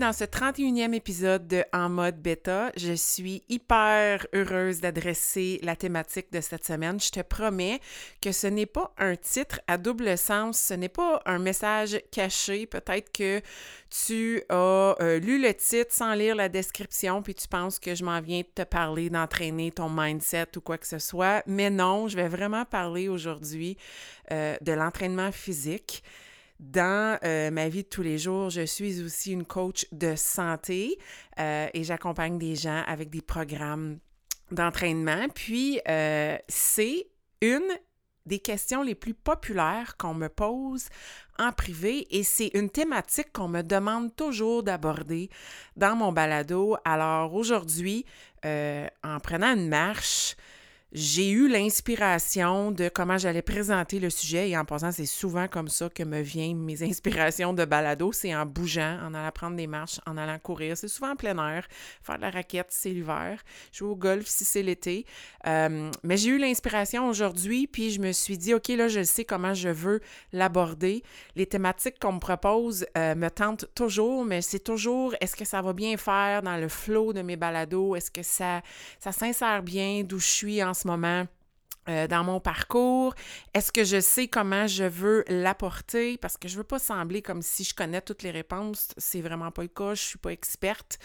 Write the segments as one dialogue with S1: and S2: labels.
S1: Dans ce 31e épisode de En mode bêta. Je suis hyper heureuse d'adresser la thématique de cette semaine. Je te promets que ce n'est pas un titre à double sens, ce n'est pas un message caché. Peut-être que tu as euh, lu le titre sans lire la description, puis tu penses que je m'en viens te parler d'entraîner ton mindset ou quoi que ce soit. Mais non, je vais vraiment parler aujourd'hui euh, de l'entraînement physique. Dans euh, ma vie de tous les jours, je suis aussi une coach de santé euh, et j'accompagne des gens avec des programmes d'entraînement. Puis, euh, c'est une des questions les plus populaires qu'on me pose en privé et c'est une thématique qu'on me demande toujours d'aborder dans mon balado. Alors aujourd'hui, en prenant une marche, j'ai eu l'inspiration de comment j'allais présenter le sujet et en passant, c'est souvent comme ça que me viennent mes inspirations de balado, c'est en bougeant, en allant prendre des marches, en allant courir. C'est souvent en plein air, faire de la raquette c'est l'hiver, jouer au golf si c'est l'été. Euh, mais j'ai eu l'inspiration aujourd'hui, puis je me suis dit, OK, là, je sais comment je veux l'aborder. Les thématiques qu'on me propose euh, me tentent toujours, mais c'est toujours, est-ce que ça va bien faire dans le flow de mes balados? Est-ce que ça, ça s'insère bien d'où je suis en moment euh, dans mon parcours? Est-ce que je sais comment je veux l'apporter? Parce que je veux pas sembler comme si je connais toutes les réponses. C'est vraiment pas le cas. Je suis pas experte,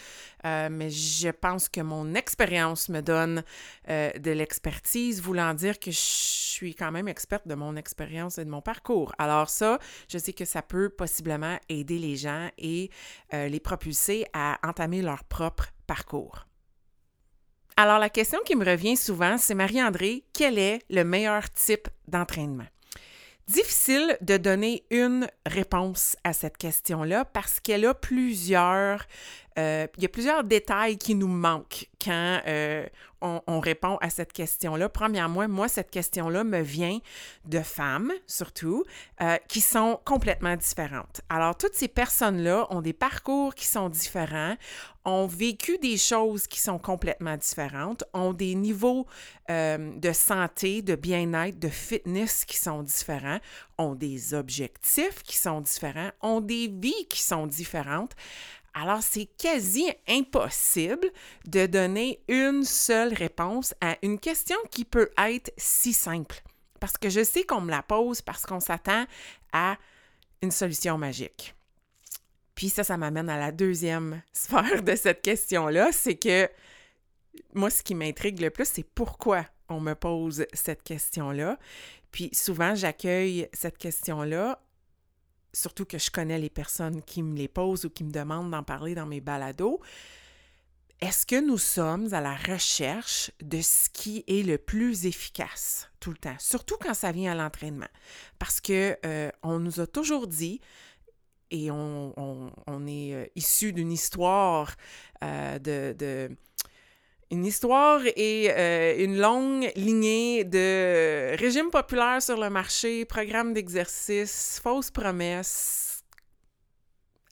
S1: euh, mais je pense que mon expérience me donne euh, de l'expertise, voulant dire que je suis quand même experte de mon expérience et de mon parcours. Alors ça, je sais que ça peut possiblement aider les gens et les propulser à entamer leur propre parcours. Alors, la question qui me revient souvent, c'est Marie-André, quel est le meilleur type d'entraînement? Difficile de donner une réponse à cette question-là parce qu'elle a plusieurs, euh, il y a plusieurs détails qui nous manquent quand euh, on, répond à cette question-là. Premièrement, moi, cette question-là me vient de femmes, surtout, euh, qui sont complètement différentes. Alors, toutes ces personnes-là ont des parcours qui sont différents, ont vécu des choses qui sont complètement différentes, ont des niveaux de santé, de bien-être, de fitness qui sont différents, ont des objectifs qui sont différents, ont des vies qui sont différentes. Alors, c'est quasi impossible de donner une seule réponse à une question qui peut être si simple. Parce que je sais qu'on me la pose parce qu'on s'attend à une solution magique. Puis ça, ça m'amène à la deuxième sphère de cette question-là, c'est que moi, ce qui m'intrigue le plus, c'est pourquoi on me pose cette question-là. Puis souvent, j'accueille cette question-là surtout que je connais les personnes qui me les posent ou qui me demandent d'en parler dans mes balados, est-ce que nous sommes à la recherche de ce qui est le plus efficace tout le temps, surtout quand ça vient à l'entraînement? Parce que euh, on nous a toujours dit, et on, est euh, issu d'une histoire euh, de une histoire et euh, une longue lignée de régimes populaires sur le marché, programmes d'exercice, fausses promesses,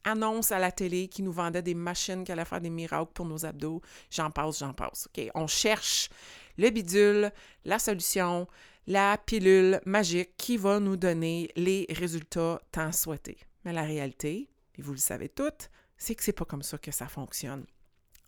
S1: annonces à la télé qui nous vendaient des machines qui allaient faire des miracles pour nos abdos. J'en passe, j'en passe. On cherche le bidule, la solution, la pilule magique qui va nous donner les résultats tant souhaités. Mais la réalité, et vous le savez toutes, c'est que c'est pas comme ça que ça fonctionne.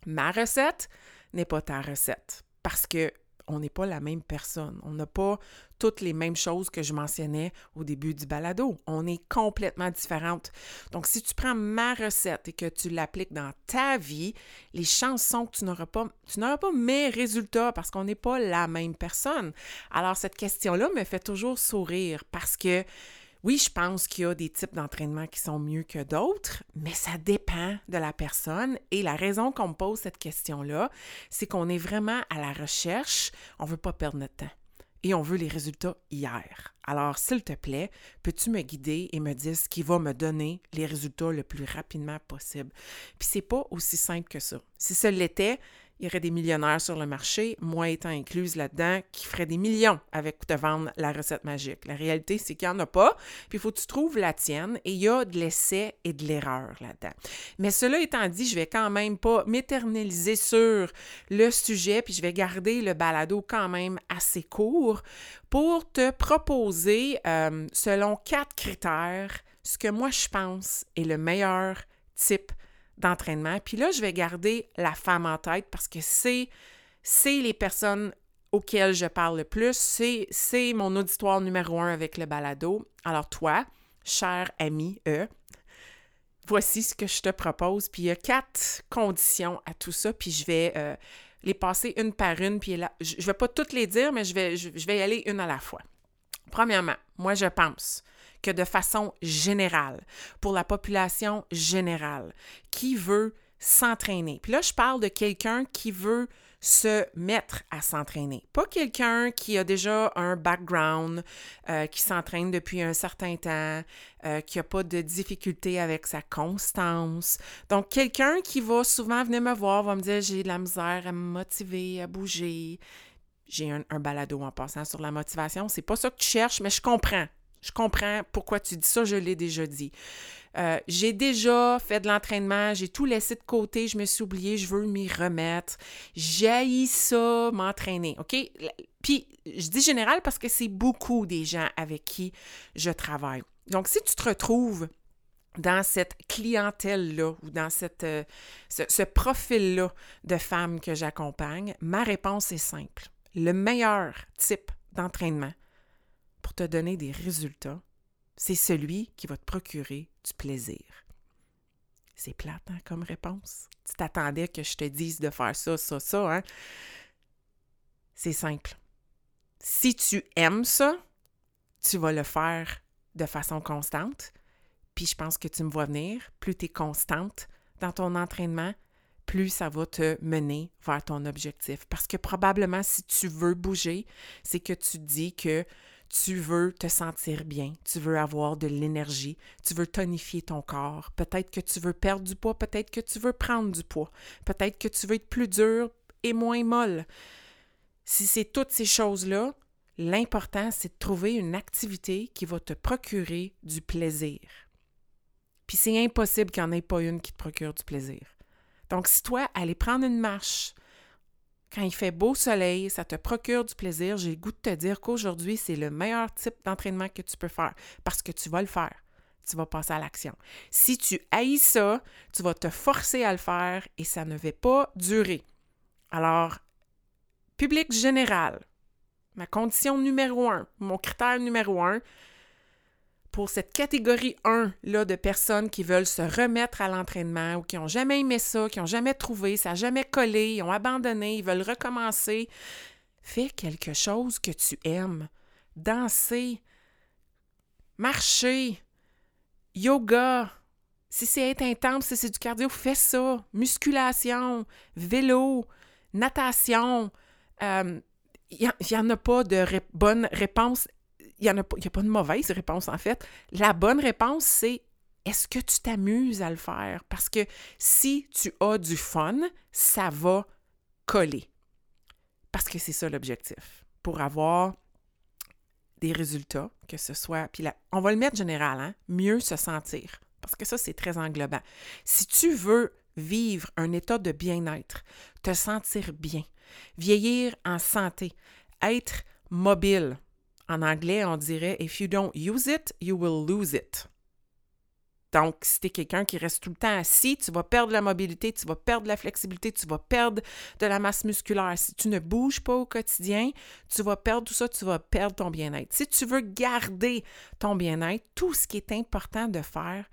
S1: Ma recette, n'est pas ta recette parce que on n'est pas la même personne. On n'a pas toutes les mêmes choses que je mentionnais au début du balado. On est complètement différentes. Donc, si tu prends ma recette et que tu l'appliques dans ta vie, les chances sont que tu n'auras pas, tu n'auras pas mes résultats parce qu'on n'est pas la même personne. Alors, cette question-là me fait toujours sourire parce que oui, je pense qu'il y a des types d'entraînement qui sont mieux que d'autres, mais ça dépend de la personne. Et la raison qu'on me pose cette question-là, c'est qu'on est vraiment à la recherche, on ne veut pas perdre notre temps. et on veut les résultats hier. Alors, s'il te plaît, peux-tu me guider et me dire ce qui va me donner les résultats le plus rapidement possible? Puis c'est pas aussi simple que ça. Si ce l'était, il y aurait des millionnaires sur le marché, moi étant incluse là-dedans, qui feraient des millions avec te vendre la recette magique. La réalité, c'est qu'il n'y en a pas, puis il faut que tu trouves la tienne, et il y a de l'essai et de l'erreur là-dedans. Mais cela étant dit, je vais quand même pas m'éterniser sur le sujet, puis je vais garder le balado quand même assez court pour te proposer, euh, selon quatre critères, ce que moi je pense est le meilleur type d'entraînement. Puis là, je vais garder la femme en tête parce que c'est, c'est les personnes auxquelles je parle le plus. C'est, c'est mon auditoire numéro un avec le balado. Alors toi, cher ami E, voici ce que je te propose. Puis il y a quatre conditions à tout ça. Puis je vais euh, les passer une par une. Puis là, je ne vais pas toutes les dire, mais je vais, je vais y aller une à la fois. Premièrement, moi, je pense que de façon générale, pour la population générale, qui veut s'entraîner. Puis là, je parle de quelqu'un qui veut se mettre à s'entraîner. Pas quelqu'un qui a déjà un background, euh, qui s'entraîne depuis un certain temps, euh, qui n'a pas de difficulté avec sa constance. Donc, quelqu'un qui va souvent venir me voir, va me dire j'ai de la misère à me motiver, à bouger. J'ai un, un balado en passant sur la motivation. C'est pas ça que tu cherches, mais je comprends. Je comprends pourquoi tu dis ça, je l'ai déjà dit. Euh, j'ai déjà fait de l'entraînement, j'ai tout laissé de côté, je me suis oublié, je veux m'y remettre. J'ai ça, m'entraîner, OK? Puis, je dis général parce que c'est beaucoup des gens avec qui je travaille. Donc, si tu te retrouves dans cette clientèle-là ou dans euh, ce profil-là de femmes que j'accompagne, ma réponse est simple. Le meilleur type d'entraînement, pour te donner des résultats, c'est celui qui va te procurer du plaisir. C'est plate hein, comme réponse? Tu t'attendais que je te dise de faire ça, ça, ça, hein? C'est simple. Si tu aimes ça, tu vas le faire de façon constante. Puis je pense que tu me vois venir, plus tu es constante dans ton entraînement, plus ça va te mener vers ton objectif. Parce que probablement, si tu veux bouger, c'est que tu dis que tu veux te sentir bien, tu veux avoir de l'énergie, tu veux tonifier ton corps. Peut-être que tu veux perdre du poids, peut-être que tu veux prendre du poids, peut-être que tu veux être plus dur et moins molle. Si c'est toutes ces choses-là, l'important, c'est de trouver une activité qui va te procurer du plaisir. Puis c'est impossible qu'il n'y en ait pas une qui te procure du plaisir. Donc, si toi, aller prendre une marche, quand il fait beau soleil, ça te procure du plaisir. J'ai le goût de te dire qu'aujourd'hui, c'est le meilleur type d'entraînement que tu peux faire parce que tu vas le faire. Tu vas passer à l'action. Si tu haïs ça, tu vas te forcer à le faire et ça ne va pas durer. Alors, public général, ma condition numéro un, mon critère numéro un, pour cette catégorie 1 là, de personnes qui veulent se remettre à l'entraînement ou qui n'ont jamais aimé ça, qui n'ont jamais trouvé, ça n'a jamais collé, ils ont abandonné, ils veulent recommencer, fais quelque chose que tu aimes. Danser, marcher, yoga. Si c'est être intense, si c'est du cardio, fais ça. Musculation, vélo, natation. Il euh, n'y en a pas de bonne réponse il n'y a, pas, de mauvaise réponse, en fait. La bonne réponse, c'est est-ce que tu t'amuses à le faire? Parce que si tu as du fun, ça va coller. Parce que c'est ça l'objectif. Pour avoir des résultats, que ce soit. Puis là, on va le mettre général, hein? Mieux se sentir. Parce que ça, c'est très englobant. Si tu veux vivre un état de bien-être, te sentir bien, vieillir en santé, être mobile, en anglais, on dirait If you don't use it, you will lose it. Donc, si tu es quelqu'un qui reste tout le temps assis, tu vas perdre la mobilité, tu vas perdre la flexibilité, tu vas perdre de la masse musculaire. Si tu ne bouges pas au quotidien, tu vas perdre tout ça, tu vas perdre ton bien-être. Si tu veux garder ton bien-être, tout ce qui est important de faire,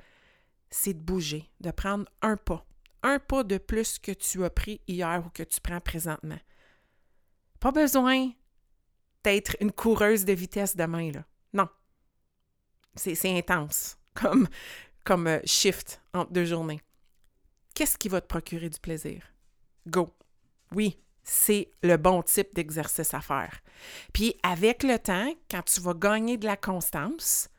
S1: c'est de bouger, de prendre un pas. Un pas de plus que tu as pris hier ou que tu prends présentement. Pas besoin être une coureuse de vitesse demain, là. Non. C'est intense comme, comme euh, shift entre deux journées. Qu'est-ce qui va te procurer du plaisir? Go. Oui, c'est le bon type d'exercice à faire. Puis avec le temps, quand tu vas gagner de la constance,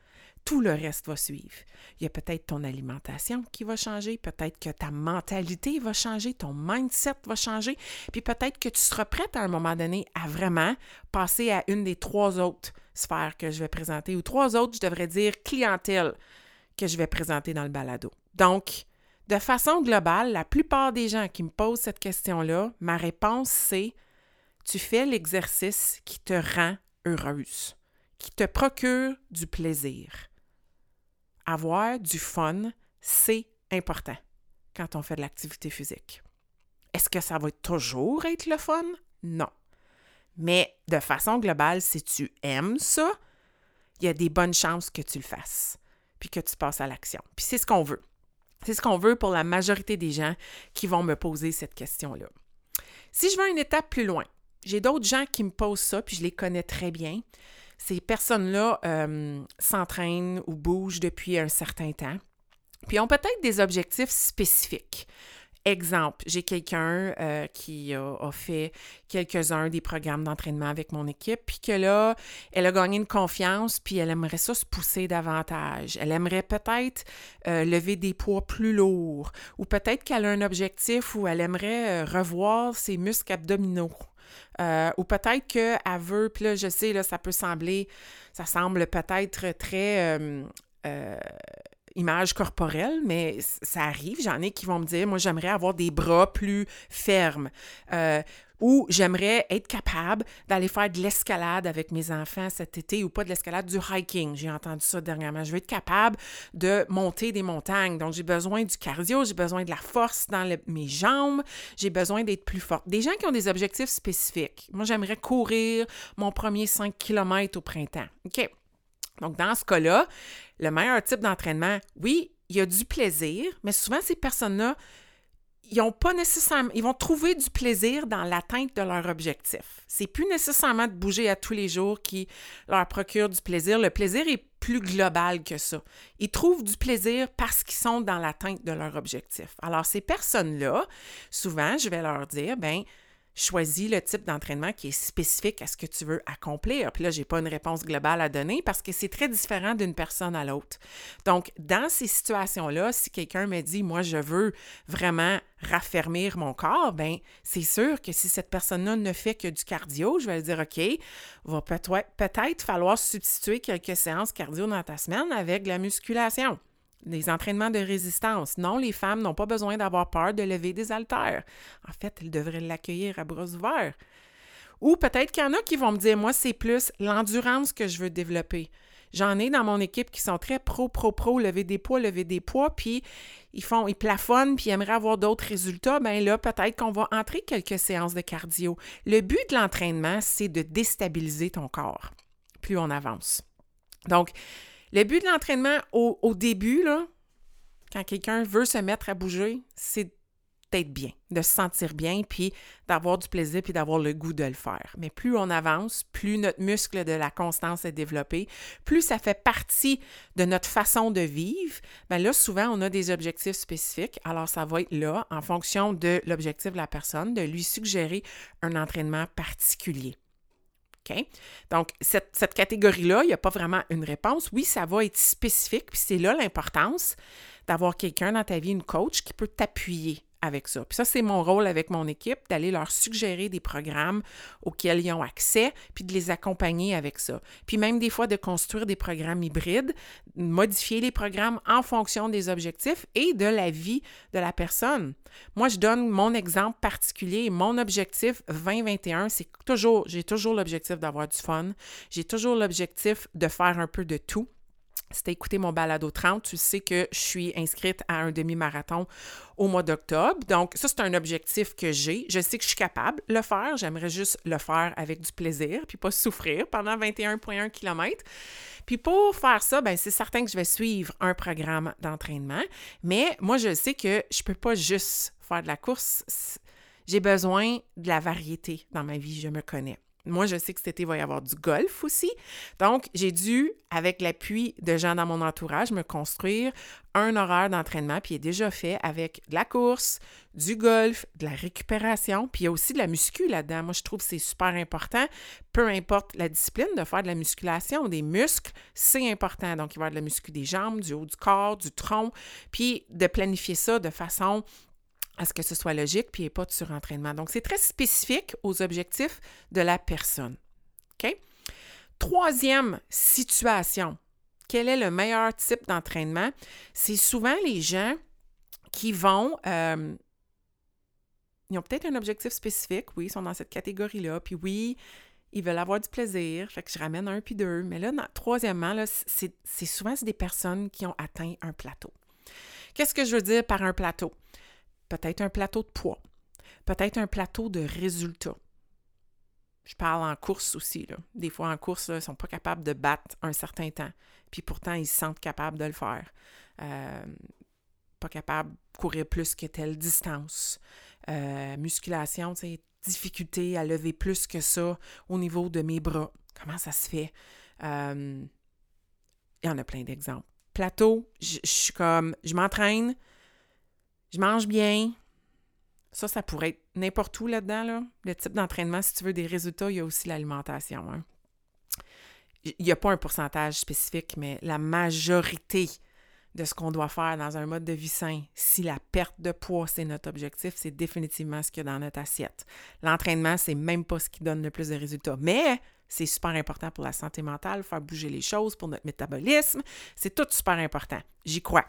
S1: tout le reste va suivre. Il y a peut-être ton alimentation qui va changer, peut-être que ta mentalité va changer, ton mindset va changer, puis peut-être que tu seras prête à un moment donné à vraiment passer à une des trois autres sphères que je vais présenter, ou trois autres, je devrais dire, clientèle que je vais présenter dans le balado. Donc, de façon globale, la plupart des gens qui me posent cette question-là, ma réponse c'est tu fais l'exercice qui te rend heureuse, qui te procure du plaisir. Avoir du fun, c'est important quand on fait de l'activité physique. Est-ce que ça va toujours être le fun? Non. Mais de façon globale, si tu aimes ça, il y a des bonnes chances que tu le fasses, puis que tu passes à l'action. Puis c'est ce qu'on veut. C'est ce qu'on veut pour la majorité des gens qui vont me poser cette question-là. Si je vais une étape plus loin, j'ai d'autres gens qui me posent ça, puis je les connais très bien. Ces personnes-là euh, s'entraînent ou bougent depuis un certain temps, puis ont peut-être des objectifs spécifiques. Exemple, j'ai quelqu'un euh, qui a, fait quelques-uns des programmes d'entraînement avec mon équipe, puis que là, elle a gagné une confiance, puis elle aimerait ça se pousser davantage. Elle aimerait peut-être euh, lever des poids plus lourds, ou peut-être qu'elle a un objectif où elle aimerait revoir ses muscles abdominaux. Ou peut-être qu'elle veut, puis là, je sais, là, ça peut sembler, ça semble peut-être très image corporelle, mais ça arrive. J'en ai qui vont me dire, moi, j'aimerais avoir des bras plus fermes. Euh, ou j'aimerais être capable d'aller faire de l'escalade avec mes enfants cet été ou pas de l'escalade, du hiking. J'ai entendu ça dernièrement. Je veux être capable de monter des montagnes. Donc, j'ai besoin du cardio, j'ai besoin de la force dans mes jambes, j'ai besoin d'être plus forte. Des gens qui ont des objectifs spécifiques. Moi, j'aimerais courir mon premier 5 km au printemps. OK? Donc, dans ce cas-là, le meilleur type d'entraînement, oui, il y a du plaisir, mais souvent, ces personnes-là, ils ont pas nécessairement, ils vont trouver du plaisir dans l'atteinte de leur objectif. C'est plus nécessairement de bouger à tous les jours qui leur procure du plaisir. Le plaisir est plus global que ça. Ils trouvent du plaisir parce qu'ils sont dans l'atteinte de leur objectif. Alors ces personnes-là, souvent, je vais leur dire, ben choisis le type d'entraînement qui est spécifique à ce que tu veux accomplir. Puis là, je n'ai pas une réponse globale à donner parce que c'est très différent d'une personne à l'autre. Donc, dans ces situations-là, si quelqu'un me dit, moi, je veux vraiment raffermir mon corps, ben c'est sûr que si cette personne-là ne fait que du cardio, je vais lui dire, OK, va peut-être falloir substituer quelques séances cardio dans ta semaine avec de la musculation des entraînements de résistance. Non, les femmes n'ont pas besoin d'avoir peur de lever des haltères. En fait, elles devraient l'accueillir à bras ouverts. Ou peut-être qu'il y en a qui vont me dire, moi, c'est plus l'endurance que je veux développer. J'en ai dans mon équipe qui sont très pro, pro, pro, lever des poids, lever des poids, puis ils font, ils plafonnent, puis ils aimeraient avoir d'autres résultats. Bien là, peut-être qu'on va entrer quelques séances de cardio. Le but de l'entraînement, c'est de déstabiliser ton corps plus on avance. Donc, le but de l'entraînement au, début, quand quelqu'un veut se mettre à bouger, c'est d'être bien, de se sentir bien, puis d'avoir du plaisir, puis d'avoir le goût de le faire. Mais plus on avance, plus notre muscle de la constance est développé, plus ça fait partie de notre façon de vivre, bien là, souvent, on a des objectifs spécifiques. Alors, ça va être là, en fonction de l'objectif de la personne, de lui suggérer un entraînement particulier. Donc, cette, catégorie-là, il n'y a pas vraiment une réponse. Oui, ça va être spécifique, puis c'est là l'importance d'avoir quelqu'un dans ta vie, une coach, qui peut t'appuyer avec. Puis ça, c'est mon rôle avec mon équipe, d'aller leur suggérer des programmes auxquels ils ont accès, puis de les accompagner avec ça. Puis même des fois de construire des programmes hybrides, modifier les programmes en fonction des objectifs et de la vie de la personne. Moi, je donne mon exemple particulier. Mon objectif 2021, c'est toujours, j'ai toujours l'objectif d'avoir du fun. J'ai toujours l'objectif de faire un peu de tout. Si tu as écouté mon balado 30, tu sais que je suis inscrite à un demi-marathon au mois d'octobre. Donc, ça, c'est un objectif que j'ai. Je sais que je suis capable de le faire. J'aimerais juste le faire avec du plaisir, puis pas souffrir pendant 21,1 km. Puis pour faire ça, ben c'est certain que je vais suivre un programme d'entraînement. Mais moi, je sais que je peux pas juste faire de la course. J'ai besoin de la variété dans ma vie, je me connais. Moi, je sais que cet été, il va y avoir du golf aussi. Donc, j'ai dû, avec l'appui de gens dans mon entourage, me construire un horaire d'entraînement, puis il est déjà fait avec de la course, du golf, de la récupération, puis il y a aussi de la muscu là-dedans. Moi, je trouve que c'est super important, peu importe la discipline, de faire de la musculation, des muscles, c'est important. Donc, il va y avoir de la muscu des jambes, du haut du corps, du tronc, puis de planifier ça de façon à ce que ce soit logique, puis il n'y ait pas de surentraînement. Donc, c'est très spécifique aux objectifs de la personne. OK? Troisième situation, quel est le meilleur type d'entraînement? C'est souvent les gens qui vont... Euh, ils ont peut-être un objectif spécifique, oui, ils sont dans cette catégorie-là, puis oui, ils veulent avoir du plaisir, fait que je ramène un puis deux. Mais là, troisièmement, c'est souvent des personnes qui ont atteint un plateau. Qu'est-ce que je veux dire par un plateau? Peut-être un plateau de poids, peut-être un plateau de résultats. Je parle en course aussi. Là. Des fois, en course, ils ne sont pas capables de battre un certain temps. Puis pourtant, ils se sentent capables de le faire. Euh, pas capables de courir plus que telle distance. Euh, musculation, difficulté à lever plus que ça au niveau de mes bras. Comment ça se fait? Euh, il y en a plein d'exemples. Plateau, je suis comme, je m'entraîne, je mange bien. Ça, ça pourrait être n'importe où là-dedans. Là. Le type d'entraînement, si tu veux des résultats, il y a aussi l'alimentation. Hein. Il n'y a pas un pourcentage spécifique, mais la majorité de ce qu'on doit faire dans un mode de vie sain, si la perte de poids, c'est notre objectif, c'est définitivement ce qu'il y a dans notre assiette. L'entraînement, c'est même pas ce qui donne le plus de résultats. Mais c'est super important pour la santé mentale, faire bouger les choses, pour notre métabolisme. C'est tout super important. J'y crois.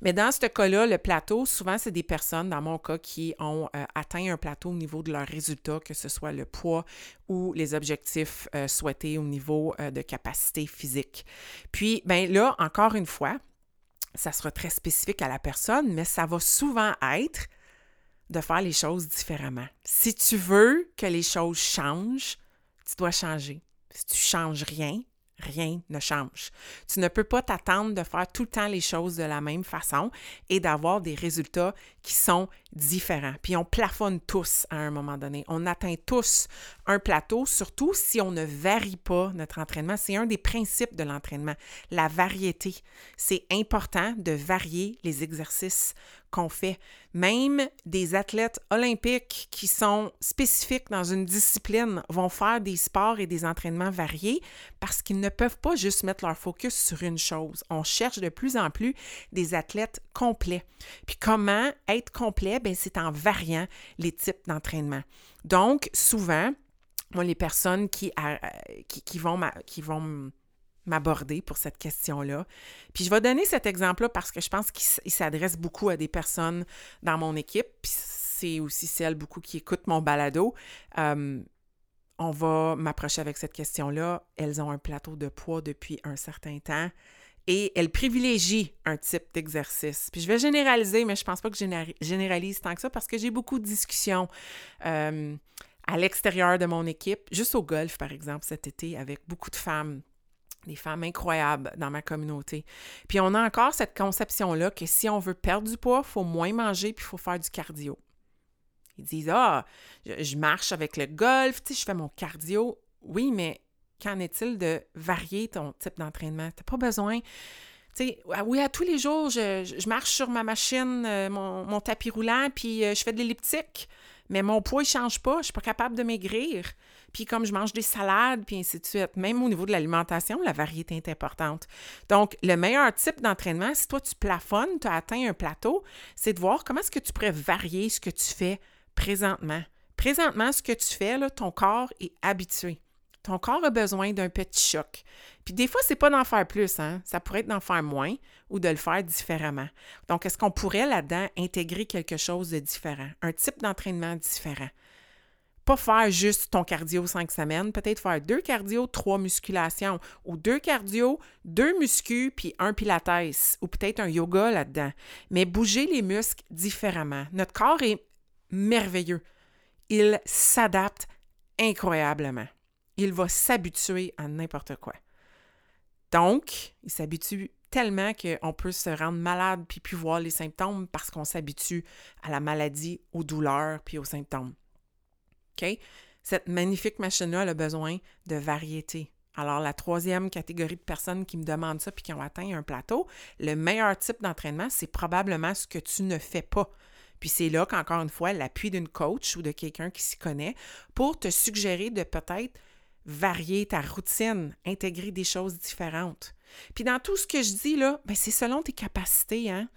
S1: Mais dans ce cas-là, le plateau, souvent, c'est des personnes, dans mon cas, qui ont euh, atteint un plateau au niveau de leurs résultats, que ce soit le poids ou les objectifs euh, souhaités au niveau euh, de capacité physique. Puis, bien là, encore une fois, ça sera très spécifique à la personne, mais ça va souvent être de faire les choses différemment. Si tu veux que les choses changent, tu dois changer. Si tu changes rien, rien ne change. Tu ne peux pas t'attendre de faire tout le temps les choses de la même façon et d'avoir des résultats qui sont différents. Puis on plafonne tous à un moment donné. On atteint tous un plateau, surtout si on ne varie pas notre entraînement. C'est un des principes de l'entraînement, la variété. C'est important de varier les exercices qu'on fait. Même des athlètes olympiques qui sont spécifiques dans une discipline vont faire des sports et des entraînements variés parce qu'ils ne peuvent pas juste mettre leur focus sur une chose. On cherche de plus en plus des athlètes complets. Puis comment être complet? Bien, c'est en variant les types d'entraînement. Donc, souvent, les personnes qui, euh, vont, qui vont m'aborder pour cette question-là. Puis je vais donner cet exemple-là parce que je pense qu'il s'adresse beaucoup à des personnes dans mon équipe, puis c'est aussi celles beaucoup qui écoutent mon balado. On va m'approcher avec cette question-là. Elles ont un plateau de poids depuis un certain temps et elles privilégient un type d'exercice. Puis je vais généraliser, mais je pense pas que je généralise tant que ça parce que j'ai beaucoup de discussions à l'extérieur de mon équipe, juste au golf par exemple cet été, avec beaucoup de femmes des femmes incroyables dans ma communauté. Puis on a encore cette conception-là que si on veut perdre du poids, il faut moins manger puis il faut faire du cardio. Ils disent Ah, je, marche avec le golf, tu sais, je fais mon cardio. Oui, mais qu'en est-il de varier ton type d'entraînement? Tu n'as pas besoin. Tu sais, ah oui, à tous les jours, je, marche sur ma machine, euh, mon, tapis roulant, puis euh, je fais de l'elliptique mais mon poids, ne change pas. Je ne suis pas capable de maigrir. Puis comme je mange des salades, puis ainsi de suite. Même au niveau de l'alimentation, la variété est importante. Donc, le meilleur type d'entraînement, si toi, tu plafonnes, tu as atteint un plateau, c'est de voir comment est-ce que tu pourrais varier ce que tu fais présentement. Présentement, ce que tu fais, là, ton corps est habitué. Ton corps a besoin d'un petit choc. Puis des fois, c'est pas d'en faire plus, hein? Ça pourrait être d'en faire moins ou de le faire différemment. Donc, est-ce qu'on pourrait là-dedans intégrer quelque chose de différent, un type d'entraînement différent? Pas faire juste ton cardio cinq semaines, peut-être faire deux cardio, trois musculations, ou deux cardio, deux muscu, puis un pilates, ou peut-être un yoga là-dedans. Mais bouger les muscles différemment. Notre corps est merveilleux. Il s'adapte incroyablement il va s'habituer à n'importe quoi. Donc, il s'habitue tellement qu'on peut se rendre malade puis puis voir les symptômes parce qu'on s'habitue à la maladie, aux douleurs puis aux symptômes. Cette magnifique machine-là a besoin de variété. Alors, la troisième catégorie de personnes qui me demandent ça puis qui ont atteint un plateau, le meilleur type d'entraînement, c'est probablement ce que tu ne fais pas. Puis c'est là qu'encore une fois, l'appui d'une coach ou de quelqu'un qui s'y connaît pour te suggérer de peut-être varier ta routine, intégrer des choses différentes. Puis dans tout ce que je dis là, ben c'est selon tes capacités, hein.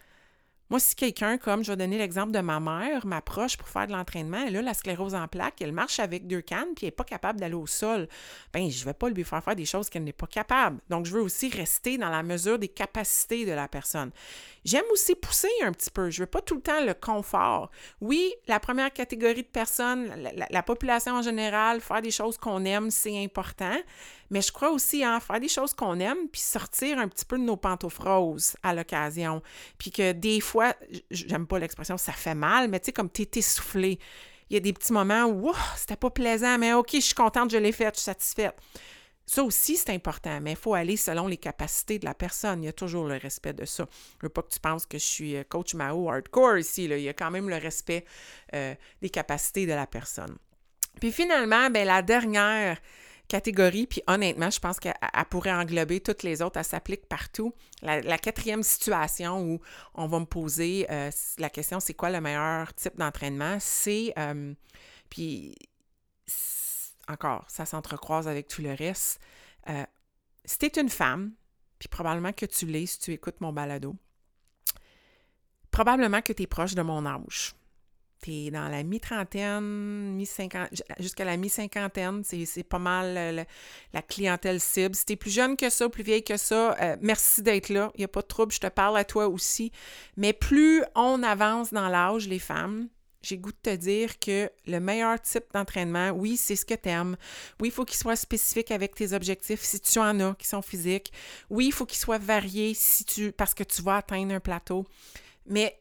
S1: Moi, si quelqu'un, comme je vais donner l'exemple de ma mère, m'approche pour faire de l'entraînement, elle a la sclérose en plaques, elle marche avec deux cannes, puis elle n'est pas capable d'aller au sol, ben je ne vais pas lui faire faire des choses qu'elle n'est pas capable. Donc, je veux aussi rester dans la mesure des capacités de la personne. J'aime aussi pousser un petit peu. Je veux pas tout le temps le confort. Oui, la première catégorie de personnes, la, population en général, faire des choses qu'on aime, c'est important. Mais je crois aussi en faire des choses qu'on aime, puis sortir un petit peu de nos pantoufles à l'occasion. Puis que des fois, j'aime pas l'expression ça fait mal, mais tu sais, comme tu es essoufflé. Il y a des petits moments où c'était pas plaisant, mais OK, je suis contente, je l'ai fait, je suis satisfaite. Ça aussi, c'est important, mais il faut aller selon les capacités de la personne. Il y a toujours le respect de ça. Je veux pas que tu penses que je suis euh, coach Mao hardcore ici. Là. Il y a quand même le respect euh, des capacités de la personne. Puis finalement, ben, la dernière catégorie, puis honnêtement, je pense qu'elle pourrait englober toutes les autres, elle s'applique partout. La, quatrième situation où on va me poser euh, la question, c'est quoi le meilleur type d'entraînement? C'est, puis encore, ça s'entrecroise avec tout le reste. Euh, si tu es une femme, puis probablement que tu l'es si tu écoutes mon balado, probablement que tu es proche de mon âge. Tu es dans la mi-trentaine, mi-cinquantaine, jusqu'à la mi-cinquantaine, c'est pas mal la clientèle cible. Si tu es plus jeune que ça, plus vieille que ça, euh, merci d'être là. Il n'y a pas de trouble, je te parle à toi aussi. Mais plus on avance dans l'âge, les femmes, j'ai goût de te dire que le meilleur type d'entraînement, oui, c'est ce que tu aimes. Oui, il faut qu'il soit spécifique avec tes objectifs si tu en as qui sont physiques. Oui, il faut qu'il soit varié si tu parce que tu vas atteindre un plateau. Mais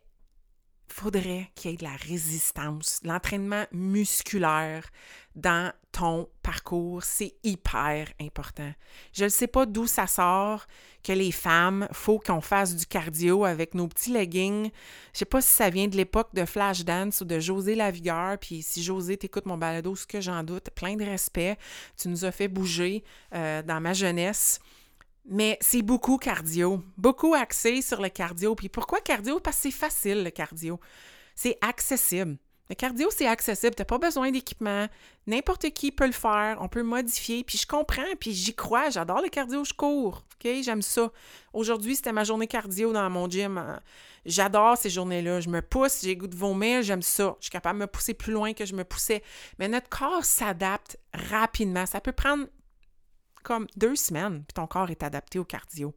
S1: faudrait qu'il y ait de la résistance, l'entraînement musculaire dans ton parcours. C'est hyper important. Je ne sais pas d'où ça sort que les femmes, faut qu'on fasse du cardio avec nos petits leggings. Je sais pas si ça vient de l'époque de Flashdance ou de José Lavigueur, puis si José t'écoute mon balado, ce que j'en doute, plein de respect. Tu nous as fait bouger euh, dans ma jeunesse. Mais c'est beaucoup cardio, beaucoup axé sur le cardio. Puis pourquoi cardio? Parce que c'est facile, le cardio. C'est accessible. Le cardio, c'est accessible. Tu n'as pas besoin d'équipement. N'importe qui peut le faire. On peut modifier. Puis je comprends, puis j'y crois. J'adore le cardio, je cours. OK? J'aime ça. Aujourd'hui, c'était ma journée cardio dans mon gym. J'adore ces journées-là. Je me pousse, j'ai goût de vomir, j'aime ça. Je suis capable de me pousser plus loin que je me poussais. Mais notre corps s'adapte rapidement. Ça peut prendre comme deux semaines, puis ton corps est adapté au cardio.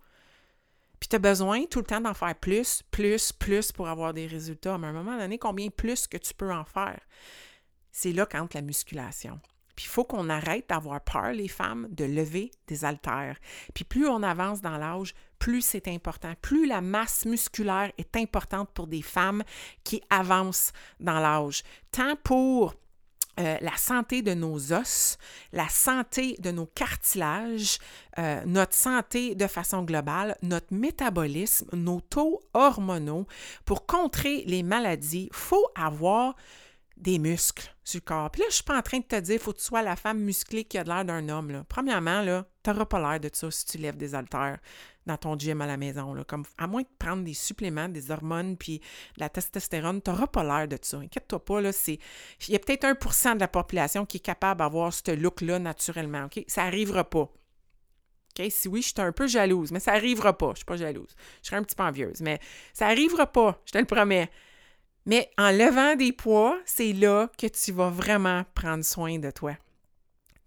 S1: Puis tu as besoin tout le temps d'en faire plus, plus, plus pour avoir des résultats. Mais à un moment donné, combien plus que tu peux en faire? C'est là qu'entre la musculation. Puis il faut qu'on arrête d'avoir peur, les femmes, de lever des haltères. Puis plus on avance dans l'âge, plus c'est important. Plus la masse musculaire est importante pour des femmes qui avancent dans l'âge. Tant pour euh, la santé de nos os, la santé de nos cartilages, euh, notre santé de façon globale, notre métabolisme, nos taux hormonaux. Pour contrer les maladies, il faut avoir des muscles le corps. Puis là, je suis pas en train de te dire faut que tu sois la femme musclée qui a l'air d'un homme. Premièrement, tu n'auras pas l'air de ça si tu lèves des haltères dans ton gym à la maison. Là. Comme, à moins de prendre des suppléments, des hormones, puis de la testostérone, tu n'auras pas l'air de ça. Inquiète-toi pas, il y a peut-être 1% de la population qui est capable d'avoir ce look-là naturellement. Ça n'arrivera pas. Si oui, je suis un peu jalouse, mais ça n'arrivera pas. Je ne suis pas jalouse. Je serai un petit peu envieuse, mais ça n'arrivera pas, je te le promets. Mais en levant des poids, c'est là que tu vas vraiment prendre soin de toi.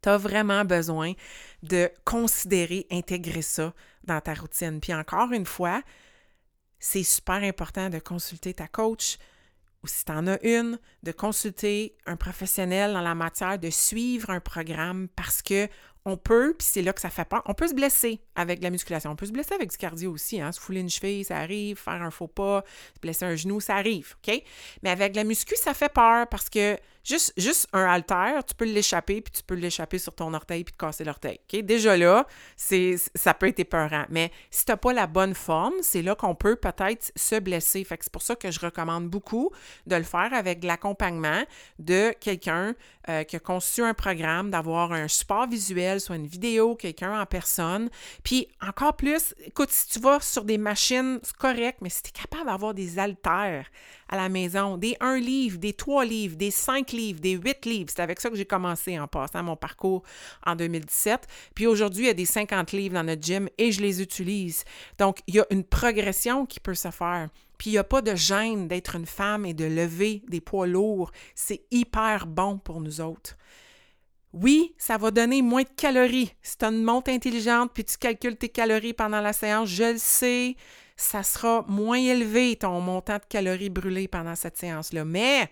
S1: Tu as vraiment besoin de considérer, intégrer ça dans ta routine. Puis encore une fois, c'est super important de consulter ta coach ou si tu en as une, de consulter un professionnel dans la matière, de suivre un programme parce que on peut, puis c'est là que ça fait peur, on peut se blesser avec la musculation. On peut se blesser avec du cardio aussi. Hein? Se fouler une cheville, ça arrive. Faire un faux pas, se blesser un genou, ça arrive. OK? Mais avec la muscu, ça fait peur parce que juste, un haltère, tu peux l'échapper, puis tu peux l'échapper sur ton orteil, puis te casser l'orteil. Déjà là, c'est, ça peut être épeurant. Mais si tu n'as pas la bonne forme, c'est là qu'on peut peut-être se blesser. Fait que c'est pour ça que je recommande beaucoup de le faire avec l'accompagnement de quelqu'un euh, qui a conçu un programme, d'avoir un support visuel, soit une vidéo, quelqu'un en personne. Puis encore plus, écoute, si tu vas sur des machines, c'est mais si tu es capable d'avoir des haltères à la maison, des 1 livre, des 3 livres, des 5 livres, des 8 livres, c'est avec ça que j'ai commencé en passant mon parcours en 2017. Puis aujourd'hui, il y a des 50 livres dans notre gym et je les utilise. Donc, il y a une progression qui peut se faire. Puis il n'y a pas de gêne d'être une femme et de lever des poids lourds. C'est hyper bon pour nous autres. Oui, ça va donner moins de calories. Si tu as une montre intelligente puis tu calcules tes calories pendant la séance, je le sais, ça sera moins élevé ton montant de calories brûlées pendant cette séance-là. Mais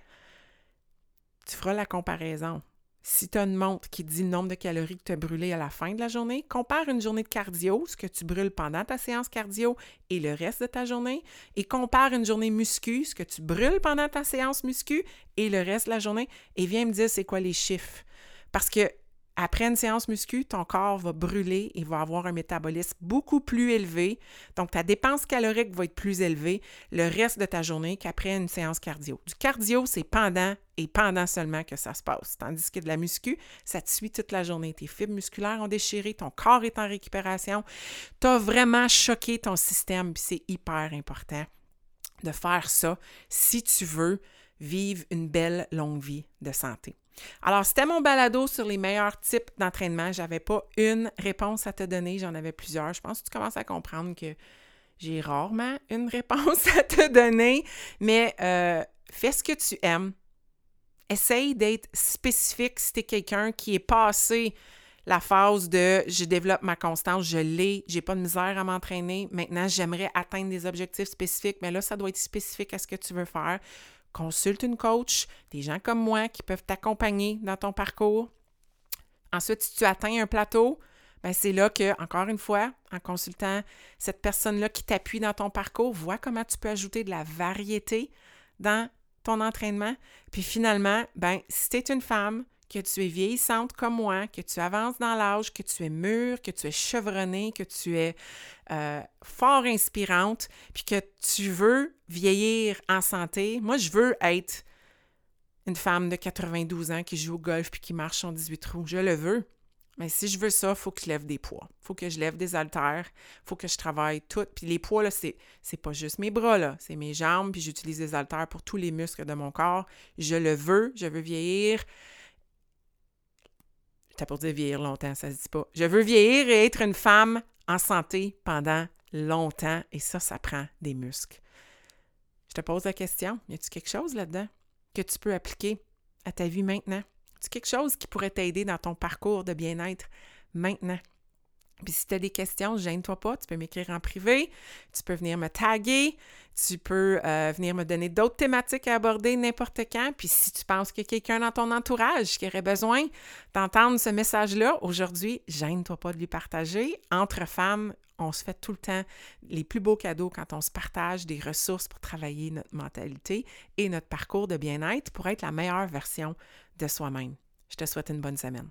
S1: tu feras la comparaison. Si tu as une montre qui dit le nombre de calories que tu as brûlées à la fin de la journée, compare une journée de cardio, ce que tu brûles pendant ta séance cardio et le reste de ta journée, et compare une journée muscu, ce que tu brûles pendant ta séance muscu et le reste de la journée, et viens me dire c'est quoi les chiffres. Parce que après une séance muscu, ton corps va brûler et va avoir un métabolisme beaucoup plus élevé. Donc, ta dépense calorique va être plus élevée le reste de ta journée qu'après une séance cardio. Du cardio, c'est pendant et pendant seulement que ça se passe. Tandis que de la muscu, ça te suit toute la journée. Tes fibres musculaires ont déchiré, ton corps est en récupération. Tu as vraiment choqué ton système, c'est hyper important de faire ça si tu veux vivre une belle longue vie de santé. Alors, c'était mon balado sur les meilleurs types d'entraînement. Je n'avais pas une réponse à te donner, j'en avais plusieurs. Je pense que tu commences à comprendre que j'ai rarement une réponse à te donner, mais euh, fais ce que tu aimes. Essaye d'être spécifique si tu es quelqu'un qui est passé la phase de je développe ma constance, je l'ai, j'ai pas de misère à m'entraîner. Maintenant, j'aimerais atteindre des objectifs spécifiques, mais là, ça doit être spécifique à ce que tu veux faire consulte une coach, des gens comme moi qui peuvent t'accompagner dans ton parcours. Ensuite, si tu atteins un plateau, ben c'est là que, encore une fois, en consultant cette personne-là qui t'appuie dans ton parcours, vois comment tu peux ajouter de la variété dans ton entraînement. Puis finalement, ben, si tu es une femme que tu es vieillissante comme moi, que tu avances dans l'âge, que tu es mûre, que tu es chevronnée, que tu es euh, fort inspirante, puis que tu veux vieillir en santé. Moi, je veux être une femme de 92 ans qui joue au golf puis qui marche en 18 trous. Je le veux. Mais si je veux ça, il faut que je lève des poids. Il faut que je lève des haltères. Il faut que je travaille tout. Puis les poids, là, c'est, c'est pas juste mes bras. C'est mes jambes. Puis j'utilise des haltères pour tous les muscles de mon corps. Je le veux. Je veux vieillir. T'as pour dire vieillir longtemps, ça se dit pas. Je veux vieillir et être une femme en santé pendant longtemps et ça, ça prend des muscles. Je te pose la question, y a-t-il quelque chose là-dedans que tu peux appliquer à ta vie maintenant? Y a quelque chose qui pourrait t'aider dans ton parcours de bien-être maintenant? Puis si tu as des questions, gêne-toi pas, tu peux m'écrire en privé, tu peux venir me taguer, tu peux euh, venir me donner d'autres thématiques à aborder n'importe quand. Puis si tu penses qu'il y a quelqu'un dans ton entourage qui aurait besoin d'entendre ce message-là, aujourd'hui, gêne-toi pas de lui partager. Entre femmes, on se fait tout le temps les plus beaux cadeaux quand on se partage des ressources pour travailler notre mentalité et notre parcours de bien-être pour être la meilleure version de soi-même. Je te souhaite une bonne semaine.